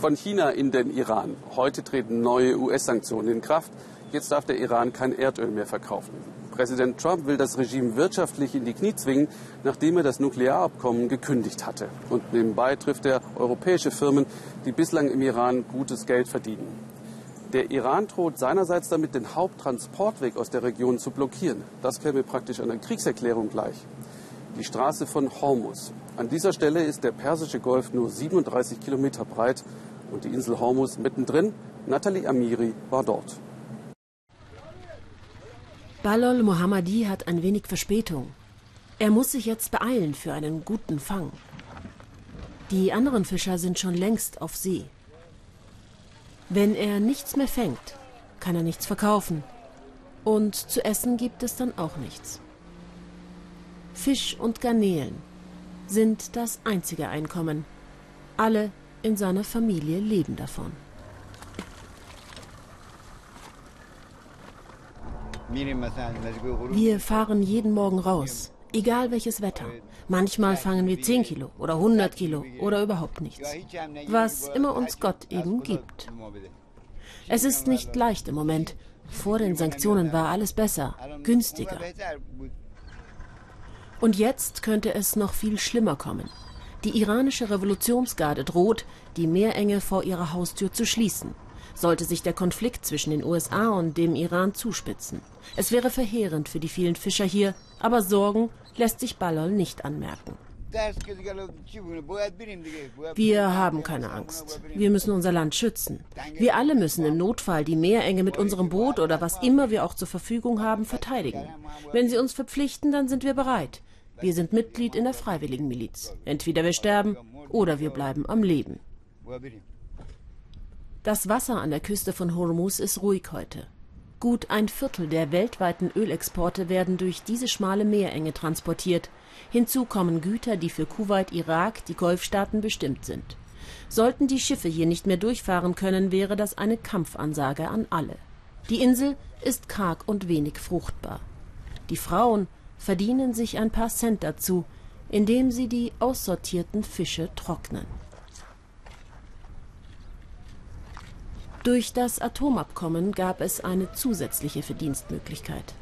Von China in den Iran. Heute treten neue US-Sanktionen in Kraft. Jetzt darf der Iran kein Erdöl mehr verkaufen. Präsident Trump will das Regime wirtschaftlich in die Knie zwingen, nachdem er das Nuklearabkommen gekündigt hatte. Und nebenbei trifft er europäische Firmen, die bislang im Iran gutes Geld verdienen. Der Iran droht seinerseits damit, den Haupttransportweg aus der Region zu blockieren. Das käme praktisch einer Kriegserklärung gleich. Die Straße von Hormuz. An dieser Stelle ist der Persische Golf nur 37 Kilometer breit und die Insel Hormuz mittendrin. Nathalie Amiri war dort. Balol Mohammadi hat ein wenig Verspätung. Er muss sich jetzt beeilen für einen guten Fang. Die anderen Fischer sind schon längst auf See. Wenn er nichts mehr fängt, kann er nichts verkaufen. Und zu essen gibt es dann auch nichts. Fisch und Garnelen sind das einzige Einkommen. Alle in seiner Familie leben davon. Wir fahren jeden Morgen raus, egal welches Wetter. Manchmal fangen wir 10 Kilo oder 100 Kilo oder überhaupt nichts. Was immer uns Gott eben gibt. Es ist nicht leicht im Moment. Vor den Sanktionen war alles besser, günstiger. Und jetzt könnte es noch viel schlimmer kommen. Die iranische Revolutionsgarde droht, die Meerenge vor ihrer Haustür zu schließen sollte sich der Konflikt zwischen den USA und dem Iran zuspitzen. Es wäre verheerend für die vielen Fischer hier, aber Sorgen lässt sich Ballol nicht anmerken. Wir haben keine Angst. Wir müssen unser Land schützen. Wir alle müssen im Notfall die Meerenge mit unserem Boot oder was immer wir auch zur Verfügung haben verteidigen. Wenn sie uns verpflichten, dann sind wir bereit. Wir sind Mitglied in der Freiwilligen Miliz. Entweder wir sterben oder wir bleiben am Leben. Das Wasser an der Küste von Hormuz ist ruhig heute. Gut ein Viertel der weltweiten Ölexporte werden durch diese schmale Meerenge transportiert. Hinzu kommen Güter, die für Kuwait, Irak, die Golfstaaten bestimmt sind. Sollten die Schiffe hier nicht mehr durchfahren können, wäre das eine Kampfansage an alle. Die Insel ist karg und wenig fruchtbar. Die Frauen verdienen sich ein paar Cent dazu, indem sie die aussortierten Fische trocknen. Durch das Atomabkommen gab es eine zusätzliche Verdienstmöglichkeit.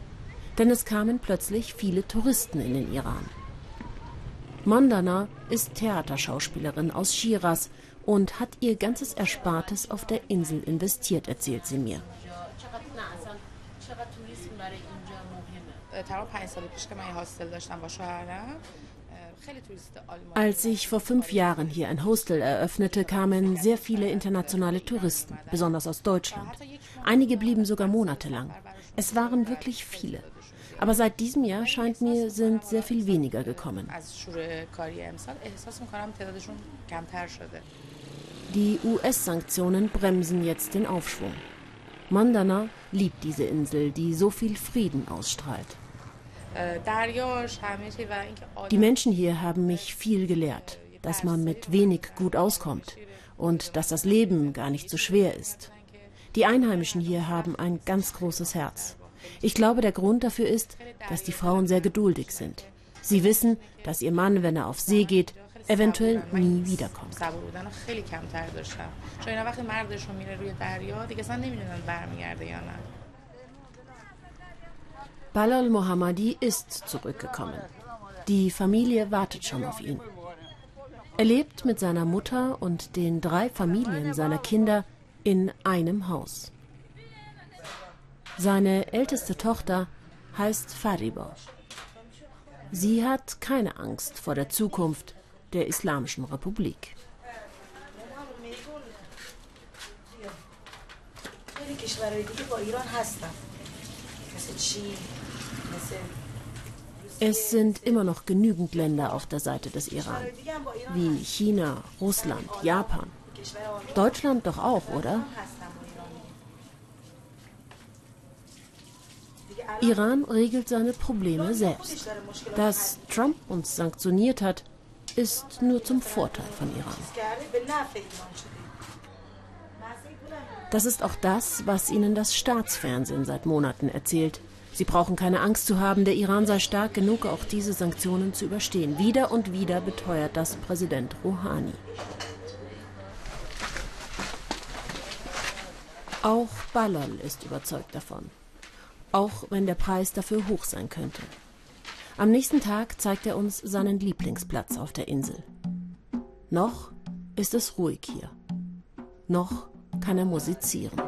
Denn es kamen plötzlich viele Touristen in den Iran. Mandana ist Theaterschauspielerin aus Shiraz und hat ihr ganzes Erspartes auf der Insel investiert, erzählt sie mir. Als ich vor fünf Jahren hier ein Hostel eröffnete, kamen sehr viele internationale Touristen, besonders aus Deutschland. Einige blieben sogar monatelang. Es waren wirklich viele. Aber seit diesem Jahr scheint mir, sind sehr viel weniger gekommen. Die US-Sanktionen bremsen jetzt den Aufschwung. Mandana liebt diese Insel, die so viel Frieden ausstrahlt. Die Menschen hier haben mich viel gelehrt, dass man mit wenig gut auskommt und dass das Leben gar nicht so schwer ist. Die Einheimischen hier haben ein ganz großes Herz. Ich glaube, der Grund dafür ist, dass die Frauen sehr geduldig sind. Sie wissen, dass ihr Mann, wenn er auf See geht, eventuell nie wiederkommt. Balal Mohammadi ist zurückgekommen. Die Familie wartet schon auf ihn. Er lebt mit seiner Mutter und den drei Familien seiner Kinder in einem Haus. Seine älteste Tochter heißt Fariba. Sie hat keine Angst vor der Zukunft der Islamischen Republik. Es sind immer noch genügend Länder auf der Seite des Iran, wie China, Russland, Japan. Deutschland doch auch, oder? Iran regelt seine Probleme selbst. Dass Trump uns sanktioniert hat, ist nur zum Vorteil von Iran. Das ist auch das, was ihnen das Staatsfernsehen seit Monaten erzählt. Sie brauchen keine Angst zu haben, der Iran sei stark genug, auch diese Sanktionen zu überstehen. Wieder und wieder beteuert das Präsident Rouhani. Auch Ballol ist überzeugt davon. Auch wenn der Preis dafür hoch sein könnte. Am nächsten Tag zeigt er uns seinen Lieblingsplatz auf der Insel. Noch ist es ruhig hier. Noch kann er musizieren.